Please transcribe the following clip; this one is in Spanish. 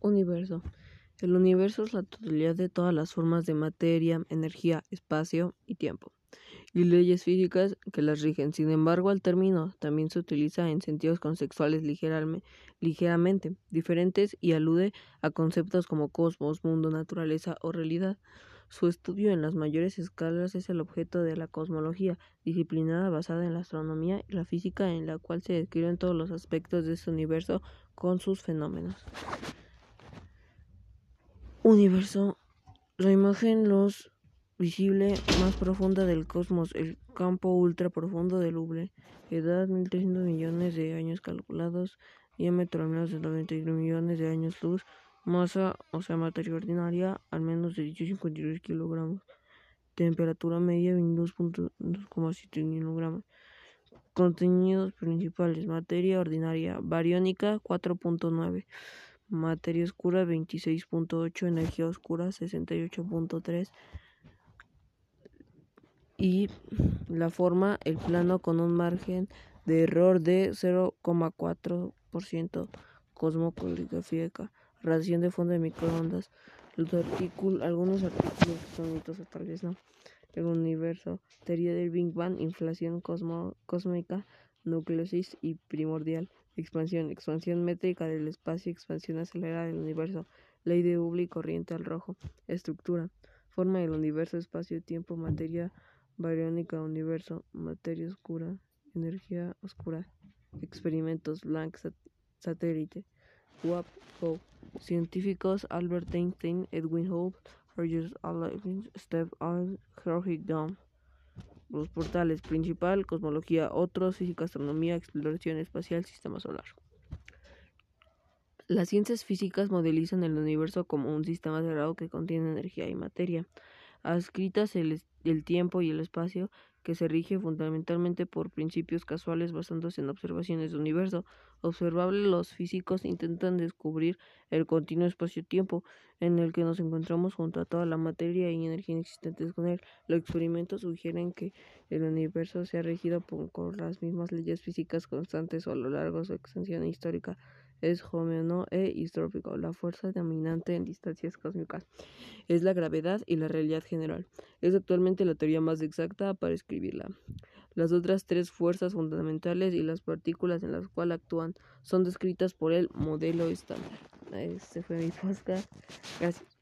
Universo. El universo es la totalidad de todas las formas de materia, energía, espacio y tiempo, y leyes físicas que las rigen. Sin embargo, el término también se utiliza en sentidos conceptuales ligeramente diferentes y alude a conceptos como cosmos, mundo, naturaleza o realidad. Su estudio en las mayores escalas es el objeto de la cosmología, disciplina basada en la astronomía y la física en la cual se describen todos los aspectos de este universo con sus fenómenos. Universo. La imagen luz visible más profunda del cosmos, el campo ultra profundo del Hubble. Edad 1300 millones de años calculados. Diámetro al menos de 91 millones de años luz. Masa, o sea, materia ordinaria, al menos de 18,53 kilogramos. Temperatura media 22,7 kilogramos. Contenidos principales: materia ordinaria, bariónica 4.9. Materia oscura 26.8, energía oscura 68.3 y la forma el plano con un margen de error de 0,4% cosmográfica, radiación de fondo de microondas, los artículos, algunos artículos son mitos o tal vez no. El universo, teoría del Big Bang, inflación cósmica, nucleosis y primordial. Expansión, expansión métrica del espacio, expansión acelerada del universo, ley de Hubble y corriente al rojo. Estructura, forma del universo, espacio, tiempo, materia bariónica, universo, materia oscura, energía oscura. Experimentos, Planck, satélite. WAP. Científicos, Albert Einstein, Edwin Hubble, Roger Allen, Steve Allen, George. Los portales principal, cosmología, otros, física, astronomía, exploración espacial, sistema solar. Las ciencias físicas modelizan el universo como un sistema cerrado que contiene energía y materia, adscritas el, el tiempo y el espacio, que se rige fundamentalmente por principios casuales basándose en observaciones del universo observable. Los físicos intentan descubrir el continuo espacio-tiempo en el que nos encontramos junto a toda la materia y energía existentes con él. Los experimentos sugieren que el universo se ha regido por, las mismas leyes físicas constantes a lo largo de su extensión histórica es homeono e histrópico. La fuerza dominante en distancias cósmicas es la gravedad y la realidad general. Es actualmente la teoría más exacta para escribirla. Las otras tres fuerzas fundamentales y las partículas en las cuales actúan son descritas por el modelo estándar. Este fue mi podcast. Gracias.